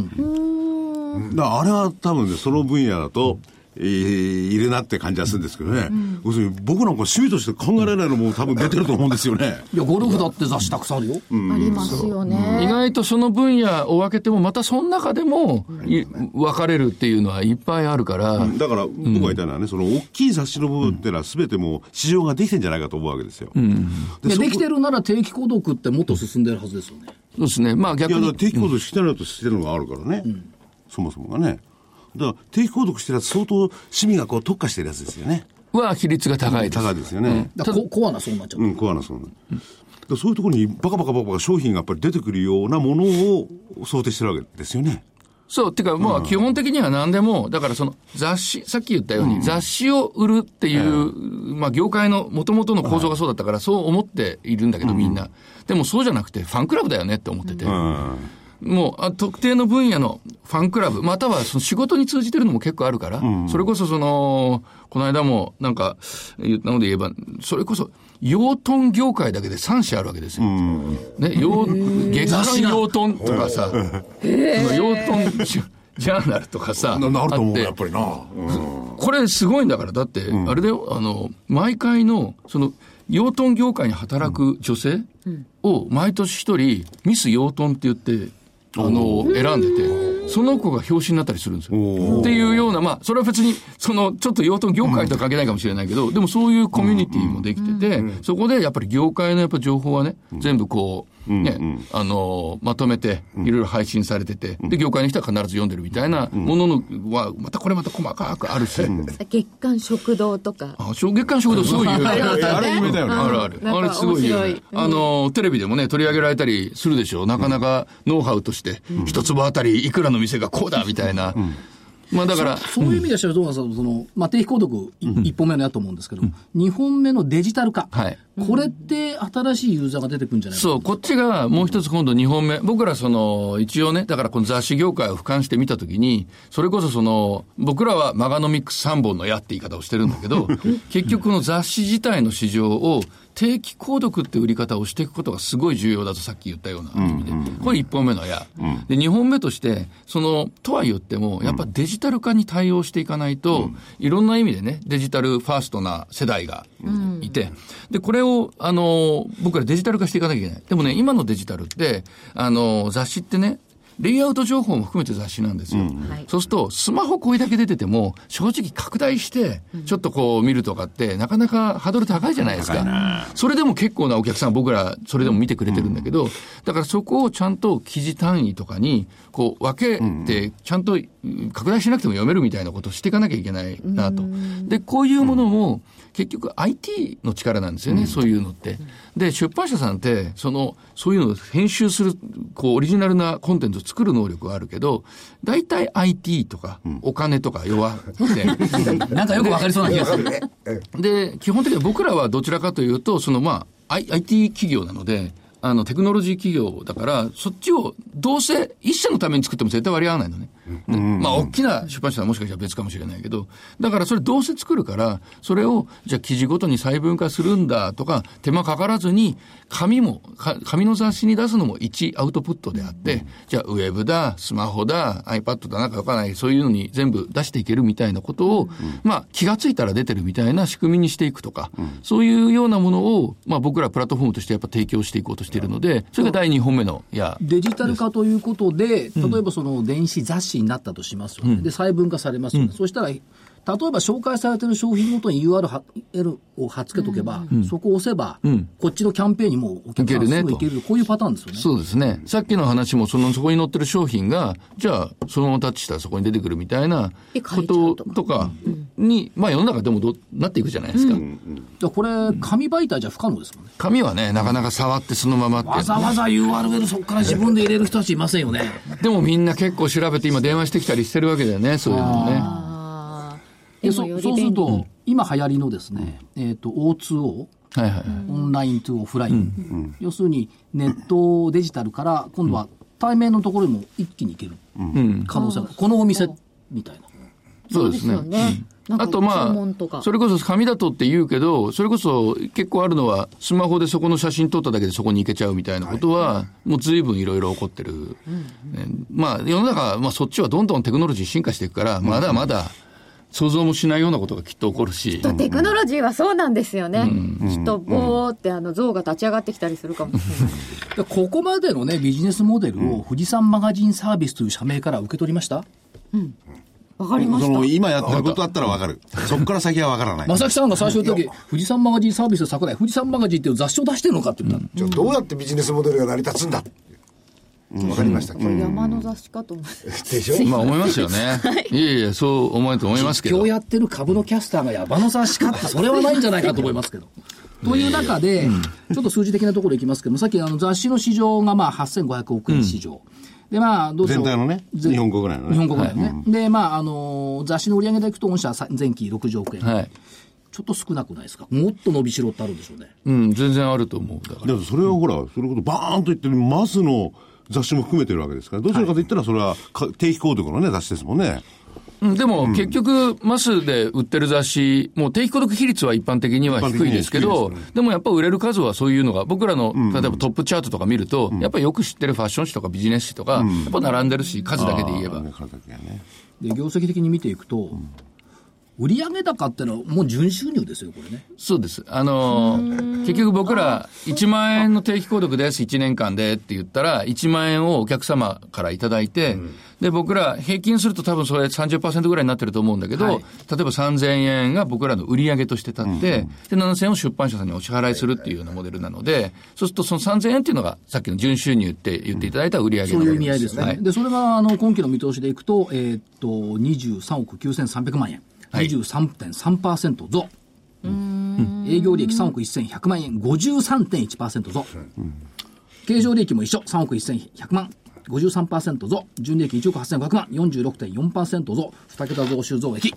だからあれは多分ね、その分野だと、えーいるなって感じはするんですけどね。要するに僕なんか趣味として考えられないのも多分出てると思うんですよね。いや、ゴルフだって雑誌たくさんあるよ。ありますよね。意外とその分野を分けても、またその中でもい分かれるっていうのはいっぱいあるから、だから僕が言いたいのはね、その大きい雑誌の部分っていうのは全てもう市場ができてんじゃないかと思うわけですよ。いやそこできてるなら定期購読ってもっと進んでるはずですよね。そうですね。まあいや、だから逆に、定期購読してないとしてるのがあるからね。そもそもがね。だから定期購読してるやつ相当市民がこう特化してるやつですよね。は比率が高いです。高いですよね。だからココアなそうなっちゃう。うん、コアなそうな。だからそういうところにバカバカバカバカ商品がやっぱり出てくるようなものを想定してるわけですよね。そう、てか、まあ、基本的には何でも、だからその雑誌、さっき言ったように、雑誌を売るっていう、まあ、業界の元々の構造がそうだったから、そう思っているんだけど、みんな。でもそうじゃなくて、ファンクラブだよねって思ってて。もうあ、特定の分野のファンクラブ、またはその仕事に通じてるのも結構あるから、それこそその、この間もなんか言ったので言えば、それこそ、養豚業界だけで3社あるわけですよ。ね、養、月間養豚とかさ、その養豚ジャジャーナルとかさ、ななると思う、あって。やっぱりな。これすごいんだから、だって、あれだよ、あの、毎回の、その、養豚業界に働く女性を毎年一人、ミス養豚って言って、あの、選んでて、その子が表紙になったりするんですよ。っていうような、まあ、それは別に、その、ちょっと養豚業界とは関係ないかもしれないけど、でもそういうコミュニティもできてて、そこでやっぱり業界のやっぱ情報はね、全部こう、ね、あの、まとめて、いろいろ配信されてて、で、業界の人は必ず読んでるみたいなもののは、またこれまた細かくあるし、月刊食堂とか。あ、小月刊食堂すごい有名 [laughs] あれ有名だよねあるある。あれすごい有名。あの、テレビでもね、取り上げられたりするでしょ。う。なかなかノウハウとして、一坪あたりいくらの店がこうだみたいな。まあだから、そういう意味では、どうなんですか、その、まあ、定期購読い一本目のやと思うんですけど、二本目のデジタル化。はいこれって新しいユーザーが出てくるんじゃないか？そう、こっちがもう一つ今度2本目。僕らその、一応ね、だからこの雑誌業界を俯瞰してみたときに、それこそその、僕らはマガノミックス3本の矢って言い方をしてるんだけど、[laughs] 結局この雑誌自体の市場を定期購読って売り方をしていくことがすごい重要だとさっき言ったような意味で。これ1本目の矢。で、2本目として、その、とは言っても、やっぱデジタル化に対応していかないと、いろんな意味でね、デジタルファーストな世代がいて、で、これを、あの、僕らデジタル化していかなきゃいけない。でもね、今のデジタルって、あの、雑誌ってね、レイアウト情報も含めて雑誌なんですよ。はい。そうすると、スマホこれだけ出てても、正直拡大して、ちょっとこう見るとかって、なかなかハードル高いじゃないですか。それでも結構なお客さん、僕ら、それでも見てくれてるんだけど、だからそこをちゃんと記事単位とかに、こう分けて、ちゃんとうん拡大しなくても読めるみたいなことをしていかなきゃいけないなと。で、こういうものも、結局 IT の力なんですよね、そういうのって。で、出版社さんって、その、そういうのを編集する、こう、オリジナルなコンテンツを作る能力があるけど、大体 IT とか、お金とか弱くて、[laughs] なんかよくわかりそうな気がする。[laughs] で、基本的には僕らはどちらかというと、そのまあ、I- IT 企業なので、あの、テクノロジー企業だから、そっちをどうせ一社のために作っても絶対割り合わないのね。でまあ、大きな出版社はもしかしたら別かもしれないけど、だからそれどうせ作るから、それを、じゃあ記事ごとに細分化するんだとか、手間かからずに、紙も、か紙の雑誌に出すのも一アウトプットであって、じゃあウェブだ、スマホだ、iPad だ、なんかわからない、そういうのに全部出していけるみたいなことを、まあ、気がついたら出てるみたいな仕組みにしていくとか、そういうようなものを、まあ、僕らプラットフォームとしてやっぱ提供していこうとしているので、それが第2本目の、いや、デジタル化ということで、例えばその電子雑誌になったとしますよね。で、細分化されますよね。そしたら、例えば紹介されてる商品ごとに URL を貼っつけとけば、そこを押せば、こっちのキャンペーンにもお客さんいけるねすぐいけるこういうパターンですよね。そうですね。さっきの話も、その、そこに載ってる商品が、じゃあ、そのままタッチしたらそこに出てくるみたいなこととかに、まあ世の中でもどなっていくじゃないですか。だからこれ、紙媒体じゃ不可能ですもんね。紙はね、なかなか触ってそのままって。わざわざ URL そこから自分で入れる人たちいませんよね。でもみんな結構調べて今電話してきたりしてるわけだよね、そういうのね。でそでもよりそうすると、今流行りのですね、えっ、と、O2O、はいはい。オンラインとオフライン、要するにネットデジタルから今度は対面のところにも一気に行ける可能性が、このお店みたいな。そうですね。あとまあ、それこそ紙だとって言うけど、それこそ結構あるのは、スマホでそこの写真撮っただけでそこに行けちゃうみたいなことは、もう随分いろいろ起こってる。ねまあ、世の中、まあそっちはどんどんテクノロジー進化していくから、まだまだ想像もしないようなことがきっと起こるし。テクノロジーはそうなんですよね。きっと、ぼーって、あの、像が立ち上がってきたりするかもしれない。で [laughs] ここまでのね、ビジネスモデルを富士山マガジンサービスという社名から受け取りました？わかりました。今やってることだったらわかる。そこから先はわからない。正木さんが最初の時、富士山マガジンサービス桜井、富士山マガジンっていう雑誌を出してるのかって言ったの。じゃあどうやってビジネスモデルが成り立つんだわかりました、山の雑誌かと思って。でしょ？まあ思いますよね。いえいえ、そう思えると思いますけど今日。やってる株のキャスターがヤバの雑誌かって、それはないんじゃないかと思いますけど。という中で、ちょっと数字的なところいきますけども、さっきあの雑誌の市場がまあ8500億円市場。で、まあ、どう全体のねぜ日本国内のね日本国内のね。で、まあ、あのー雑誌の売上でいくと、御社さ前期60億円。はい。ちょっと少なくないですか？もっと伸びしろってあるんでしょうね。うん、全然あると思う。だから。でもそれはほら、それこそバーンと言ってるマスの雑誌も含めてるわけですから、どちらかと言ったらそれはか定期購読のね、雑誌ですもんね。うん、でも、結局、マスで売ってる雑誌、もう定期購読比率は一般的には低いですけど、でもやっぱ売れる数はそういうのが、僕らの、例えばトップチャートとか見ると、やっぱりよく知ってるファッション誌とかビジネス誌とか、やっぱ並んでるし、数だけで言えば。業績的に見ていくと、売上高ってのはもう純収入ですよ、これね。そうです。あのー結局僕ら、1万円の定期購読です、1年間でって言ったら、1万円をお客様からいただいて、で、僕ら、平均すると多分それ30%ぐらいになってると思うんだけど、はい例えば3000円が僕らの売り上げとして立って、で、7000円を出版社さんにお支払いするっていうようなモデルなので、そうするとその3000円っていうのが、さっきの純収入って言っていただいた売り上げそういう意味合いですね。はいで、それが、あの、今期の見通しでいくと、えーっと、23億9300万円。はい23.3%増。営業利益3億1100万円、53.1%増。経常利益も一緒、3億1100万。53%増、純利益1億8500万、46.4%増、2桁増収増益。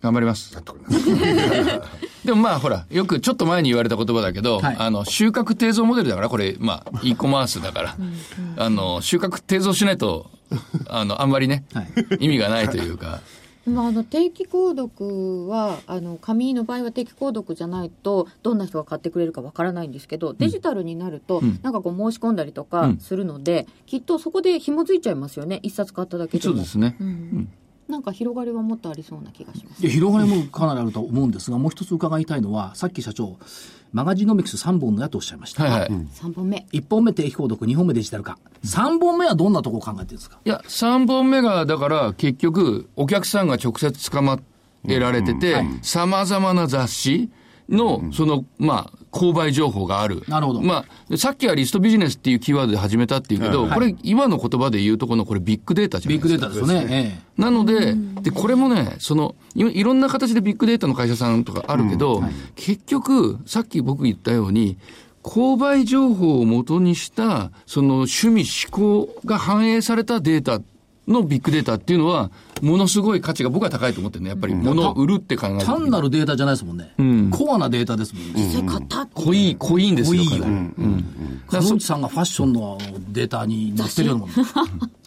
頑張ります。[laughs] でもまあほら、よくちょっと前に言われた言葉だけど、はい。あの、収穫定増モデルだから、これ、まあ、e コマースだから、あの、収穫定増しないと、あの、あんまりね、はい。意味がないというか、まあ、あの定期購読はあの紙の場合は定期購読じゃないとどんな人が買ってくれるかわからないんですけどデジタルになると、なんかこう申し込んだりとかするので、きっとそこで紐づいちゃいますよね。一冊買っただけでも。そうですね。なんか広がりはもっとありそうな気がしますいや広がりもかなりあると思うんですが、もう一つ伺いたいのは、さっき社長、マガジノミクス3本の矢とおっしゃいました。はいはい。3本目1本目定期購読、2本目デジタル化。3本目はどんなところを考えてるんですか？いや、3本目が、だから、結局、お客さんが直接捕まえられてて、様々な雑誌の、その、まあ、購買情報がある。なるほど。まあ、さっきはリストビジネスっていうキーワードで始めたっていうけど、これ、今の言葉で言うとこの、これビッグデータじゃなビッいですか。グデータですよね。えなので、で、これもね、その、いいろんな形でビッグデータの会社さんとかあるけど、結局、さっき僕言ったように、購買情報を元にした、その趣味思考が反映されたデータのビッグデータっていうのは、ものすごい価値が僕は高いと思ってるね。やっぱり。物を売るって考えるとえ単なるデータじゃないですもんね。コアなデータですもんね。実際買ったって濃い、濃いん。ですよ。濃いようん。だからそ角内さんがファッションのデータに載ってるようなもん。[laughs]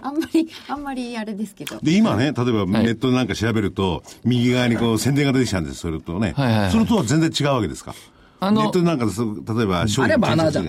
あんまりあんまりあれですけど。で、今ね、例えばネットでなんか調べると、右側にこう宣伝が出てきたんです、それとね。はいはいはい。それとは全然違うわけですか？あのネットでなんかそう、例えば商あれはバナーじゃん。い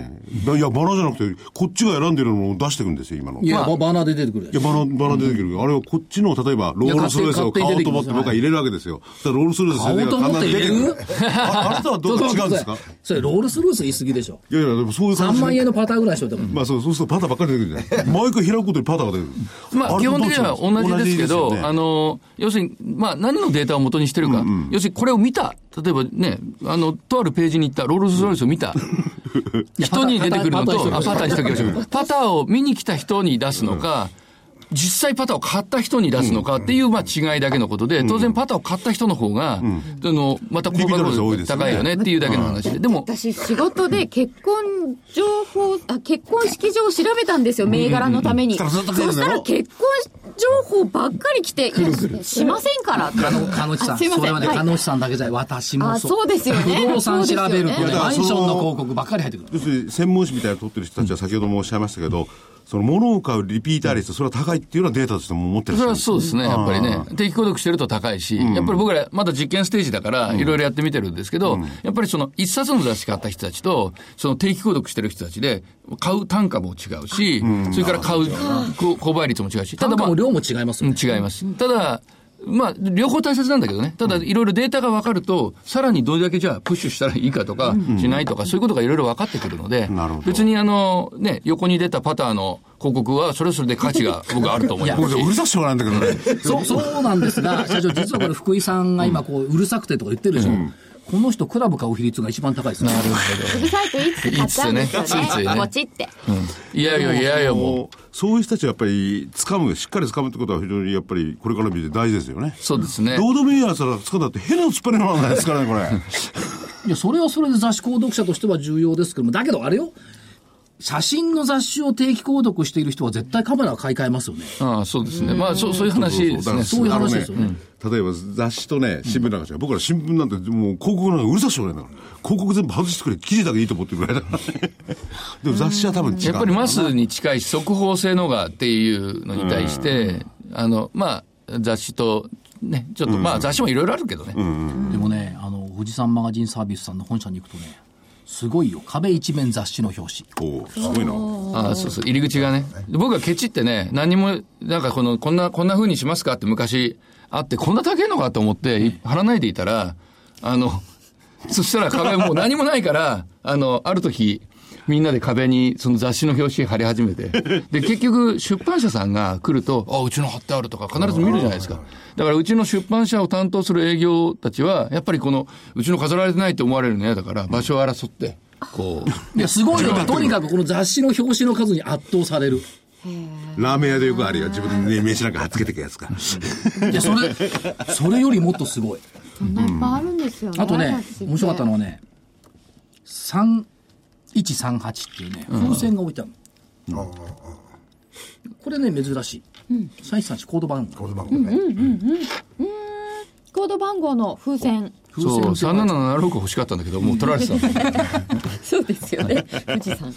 や、バナーじゃなくて、こっちが選んでるのを出してくるんですよ、今の。いや、まあババナーで出てくるいや、バナー、バナー出てくる。あれはこっちの、例えば、ロールスロイスを買おうと思って僕は入れるわけですよ。ロールスロイス買おうと思って入れる？ああなたはどう違うんですか？それ、ロールスロース言い過ぎでしょ。いやいや、でもそういう感3じで。万円のパターンぐらいしといても。まあそう、そうするとパターばっかり出てくるじゃない。毎回開くことにパターが出てくる。まあ、基本的には同じですけど、あの、の、要するに、まあ、何のデータを元にしてるか、要するにこれを見た、例えばね、あの、とあるページに行った、ロールスロイスを見た、[laughs] 人に出てくるのと、あパターにしときましょう。パターを見に来た人に出すのか、実際パターを買った人に出すのかっていう、まあ違いだけのことで、当然パターを買った人の方が、あの、また購買リピート率多いですよね率高いよねっていうだけの話で。でも、私仕事で結婚情報あ結婚式場を調べたんですよ銘柄のために、うんそそしたら結婚情報ばっかり来て、いや、しませんから。かの、かのちさん。あすいません。それはね、はい。かのちさんだけじゃない。私もあそうですよね。不動産調べるとね、マンションの広告ばっかり入ってくる。要するに専門誌みたいなの取ってる人たちは先ほどもおっしゃいましたけど、その物を買うリピーター率、それは高いっていうのはデータとしても持ってる。それはそうですね、やっぱりね。あ。定期購読してると高いし、やっぱり僕らまだ実験ステージだから、いろいろやってみてるんですけど、やっぱりその一冊の雑誌買った人たちと、その定期購読してる人たちで、買う単価も違うし、それから買うこ購買率も違うし、ただまあ単価も、量も違いますうんよね。違います。ただ、まあ、両方大切なんだけどね。ただ、いろいろデータが分かると、さらにどれだけじゃあ、プッシュしたらいいかとか、しないとか、そういうことがいろいろ分かってくるのでなるほど、別にあの、ね、横に出たパターの広告は、それはそれで価値が [laughs] 僕はあると思いますし。僕うるさくしょうがないんだけどね。そう、そうなんですが、社長、実はこれ福井さんが今こう、うるさくてとか言ってるでしょ。この人、クラブ買う比率が一番高いですね。なるほうるさいといつ買っちゃうんですよいつねついついね。ねポチって。いやいやいやいや、もう。そういう人たちはやっぱり掴む、しっかり掴むってことは非常にやっぱりこれから見て大事ですよね。そうですね。どうでもいいやつら掴んだって変な突っ張りのないですからね、これ。いや、それはそれで雑誌購読者としては重要ですけども、だけどあれよ、写真の雑誌を定期購読している人は絶対カメラを買い替えますよね。ああ、そうですね。まあ、そう、そういう話ですね。そういう話ですよね例えば雑誌とね、新聞なんか違う。僕ら新聞なんてもう広告なんかうるさくしょうがないから。広告全部外してくれ。記事だけいいと思ってるぐらいだからね。[laughs] でも雑誌は多分違う。やっぱりマスに近いし速報性のがっていうのに対して、あの、まあ、雑誌と、ね、ちょっと、まあ雑誌もいろいろあるけどね。でもね、あの、富士山マガジンサービスさんの本社に行くとね、すごいよ。壁一面雑誌の表紙。おうすごいな。ああ、そうそう、入り口がね。僕はケチってね、何にも、なんかこの、こんな、こんな風にしますかって昔あって、こんな高いのかと思って、貼らないでいたら、あの、そしたら壁もう何もないから、あの、ある時、みんなで壁にその雑誌の表紙貼り始めて。[laughs] で、結局、出版社さんが来ると、あ、うちの貼ってあるとか必ず見るじゃないですか。だから、うちの出版社を担当する営業たちは、やっぱりこの、うちの飾られてないと思われるの嫌だから、場所を争って、こう、[laughs] いや、すごいよ。とにかくこの雑誌の表紙の数に圧倒される。ラーメン屋でよくあるよ。自分でね、名刺なんか貼っつけてくやつか。[laughs] いや、それ、それよりもっとすごい。そんないっぱいあるんですよね。あとね面白かったのはね、3138っていうね、風船が置いてあるの。これね、珍しい。3138コード番号。この番組ね。コード番号の風船。そう、風船って3776欲しかったんだけど、もう取られてたんだ。[laughs] そうですよね。富士山。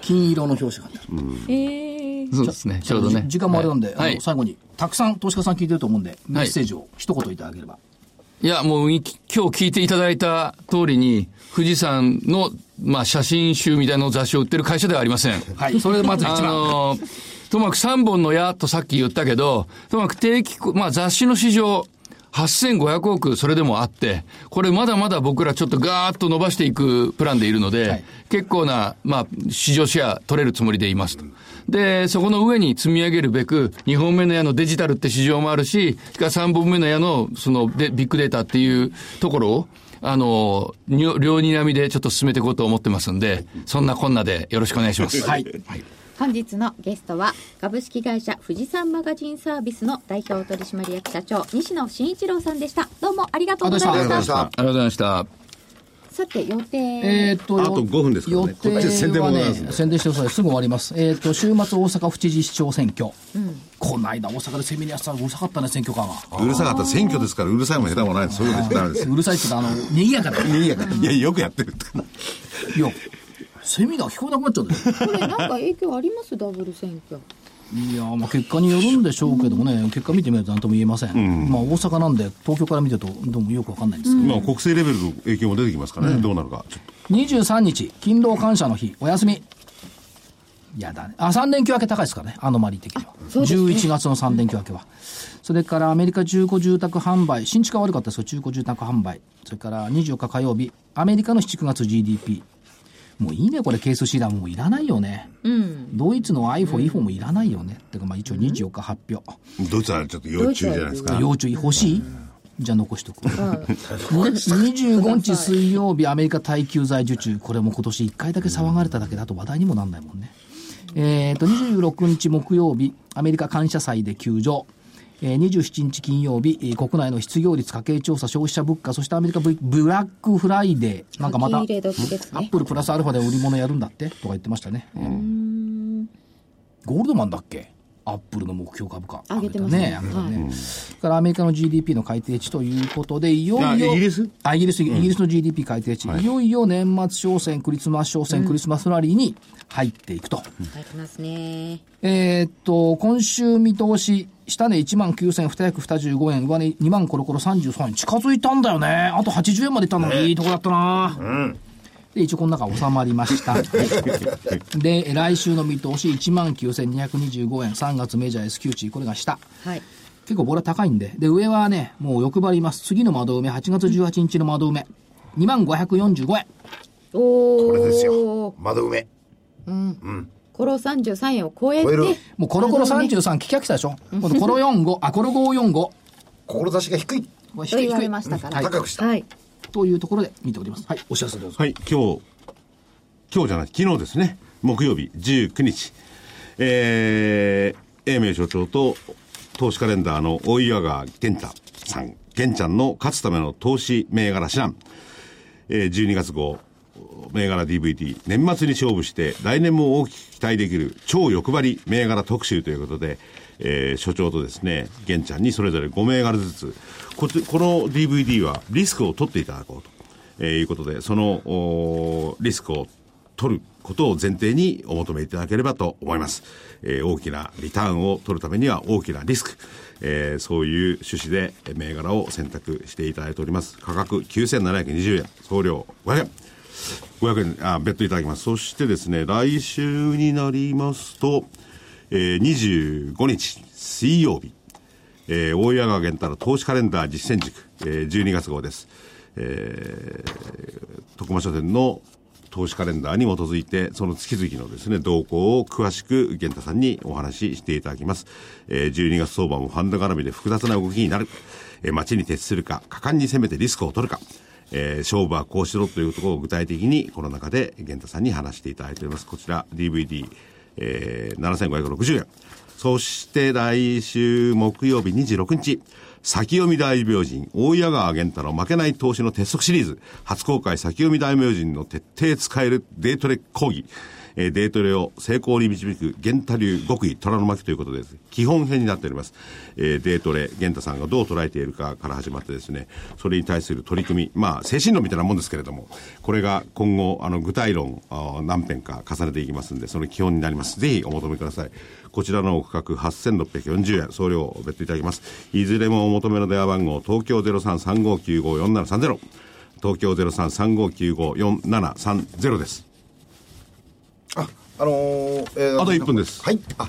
金色の表紙があってある。ええ。そうですね、ちょうどね。時間もあれなんで。最後に、たくさん投資家さん聞いてると思うんで、メッセージを一言いただければ。いや、もうい、今日聞いていただいた通りに、富士山の、まあ、写真集みたいなの雑誌を売ってる会社ではありません。はい。それでまず一あ番。のーともかく3本の矢とさっき言ったけど、ともかく定期こ、まあ雑誌の市場、8500億それでもあって、これまだまだ僕らちょっとガーッと伸ばしていくプランでいるので、はい結構な、まあ、市場シェア取れるつもりでいますと。で、そこの上に積み上げるべく、2本目の矢のデジタルって市場もあるし、それから3本目の矢のそのでビッグデータっていうところを、あの、に両にらみでちょっと進めていこうと思ってますんで、そんなこんなでよろしくお願いします。はい。本日のゲストは株式会社富士山マガジンサービスの代表取締役社長西野真一郎さんでしたどうもありがとうございましたありがとうございました。さて予定、えーっと、あと5分ですからね予定こっち宣伝もはねございますんで、宣伝してください。すぐ終わります。えーっと、週末大阪府知事市長選挙。この間大阪でセミナーしたらうるさかったね、選挙カーが。うるさかった。選挙ですから、うるさいも下手もない。そういうことダメですよ。うるさいっていうか、あの、賑やかだ。いやいや、よくやってるって。いや、セミナー聞こえなくなっちゃうんだよ。これなんか影響あります？ダブル選挙いやーまあ結果によるんでしょうけどもね、結果見てみると何とも言えません。まあ大阪なんで、東京から見てるとどうもよくわかんないんですけど。まあ、国政レベルの影響も出てきますからね。どうなるか。ちょっと。23日、勤労感謝の日、お休み。やだね。あ、3連休明け高いですからね、アノマリー的には。11月の3連休明けは。それからアメリカ中古住宅販売、新築は悪かったですけど、中古住宅販売。それから24日火曜日、アメリカの7、9月 GDP。もういいね、これ、ケースシーラーもういらないよね。ドイツの iPhone、イフォもいらないよね。てか、まあ一応24日発表。ドイツはちょっと要注意じゃないですか？要注意欲しい？じゃあ残しとく。25日水曜日、アメリカ耐久財受注。これも今年1回だけ騒がれただけだと話題にもなんないもんね。えっと、26日木曜日、アメリカ感謝祭で休場。えー、27日金曜日、えー国内の失業率、家計調査、消費者物価、そしてアメリカブブラックフライデー。なんかまた、ねップルプラスアルファで売り物やるんだってとか言ってましたね。ゴールドマンだっけ？アップルの目標株価上げてますねね。上げたねそれからアメリカの GDP の改定値ということで、いよあいよ。イギリス？あ、イギリス、イギリスの GDP 改定値。い、よいよ年末商戦、クリスマス商戦、クリスマスラリーに入っていくと。入ってますね。えーっと、今週見通し、下値19,225円、上値2万コロコロ33円。近づいたんだよね。あと80円までいったのに、いいとこだったな、で、一応この中収まりました。[laughs] で、来週の見通し19,225円。3月メジャー S q 値、これが下。はい。結構ボラ高いんで。で、上はね、もう欲張ります。次の窓埋め、8月18日の窓埋め。2545円。おー。これですよ。窓埋め。コロ33円を超えて。超えるもうコロコロあのね33聞き飽きたでしょ？今度コロ45、あ、コロ545。志が低い。これと言われましたから。はい高くしたはい。というところで見ております。はい、お知らせどうぞ。はい、今日、今日じゃない、昨日ですね、木曜日19日、えー、英明所長と投資カレンダーの大岩川健太さん、健ちゃんの勝つための投資銘柄指南、えー、12月号、銘柄 DVD、年末に勝負して来年も大きく期待できる超欲張り銘柄特集ということで、えー所長とですね、玄ちゃんにそれぞれ5銘柄ずつ、ここの DVD はリスクを取っていただこうと、えーいうことで、そのおリスクを取ることを前提にお求めいただければと思います。えー大きなリターンを取るためには大きなリスク、えーそういう趣旨で銘柄を選択していただいております。価格9720円、送料500円。500円、あ、別途いただきます。そしてですね、来週になりますと、えー25日、水曜日、えー大谷川源太の投資カレンダー実践塾、えー12月号です。えー徳間書店の投資カレンダーに基づいて、その月々のですね、動向を詳しく源太さんにお話ししていただきます。えー12月相場もファンド絡みで複雑な動きになる。えー街に徹するか、果敢に攻めてリスクを取るか。えー勝負はこうしろというところを具体的にこの中で源太さんに話していただいております。こちら DVD、えー、7560円。そして来週木曜日26日、先読み大明神、大谷川源太の負けない投資の鉄則シリーズ、初公開先読み大明神の徹底使えるデートレ講義、えーデートレを成功に導く源太流極意虎の巻ということです。基本編になっております。えーデートレ、源太さんがどう捉えているかから始まってですね、それに対する取り組み、まあ、精神論みたいなもんですけれども、これが今後、あの、具体論、あ何編か重ねていきますんで、その基本になります。ぜひお求めください。こちらの価格8640円、送料別途いただきます。いずれもお求めの電話番号、東京0335954730、東京0335954730です。あ、あのーえーあと1分ですはい。あ、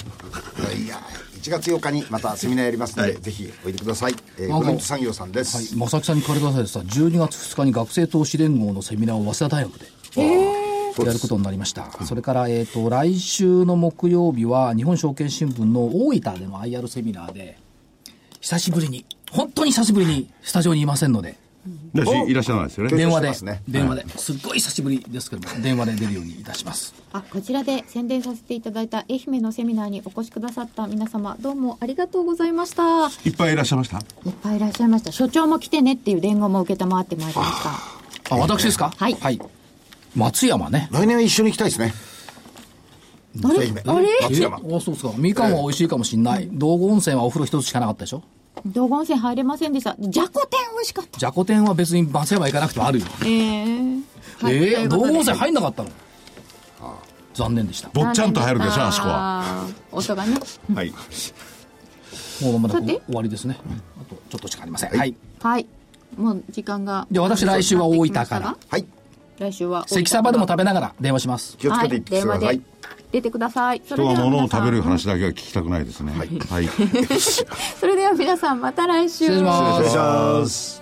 いや、1月8日にまたセミナーやりますので、ぜひおいでください。えー、グラント産業さんです。はい、正木さんに借りてくださいでさ、12月2日に学生投資連合のセミナーを早稲田大学で。やることになりました。それから、えっ、と、来週の木曜日は、日本証券新聞の大分での IR セミナーで、久しぶりに、本当に久しぶりにスタジオにいませんので、いらっしゃいらないですよね。電話で、ね。電話で、すっごい久しぶりですけども、電話で出るようにいたします。あこちらで宣伝させていただいた愛媛のセミナーにお越しくださった皆様どうもありがとうございました。いいっぱいいらっしゃいました？っぱいいらっしゃいました。所長も来てねっていう伝言も受けたまってまいりました。あ、私ですか？はい。はい。松山ね。来年は一緒に行きたいですね。あれ？あれ？松山。あ、そうですか。みかんは美味しいかもしんない。道後温泉はお風呂一つしかなかったでしょ？道後温泉入れませんでしたじゃこ天美味しかったじゃこ天は別に松山行かなくてもあるよ。えーはいええ道後温泉い入んなかったの？残念でした。ぼっちゃんと入るでしょ、あそこは。音がねはい。もうまだ終わりですね。あとちょっとしかありません。はい。はいもう時間がじゃあ私来週は大分からはい。来週は関サバでも食べながら電話します気をつけていってください、出てください。人は物を食べる話だけは聞きたくないですね。はい。[laughs] それでは皆さんまた来週。失礼します。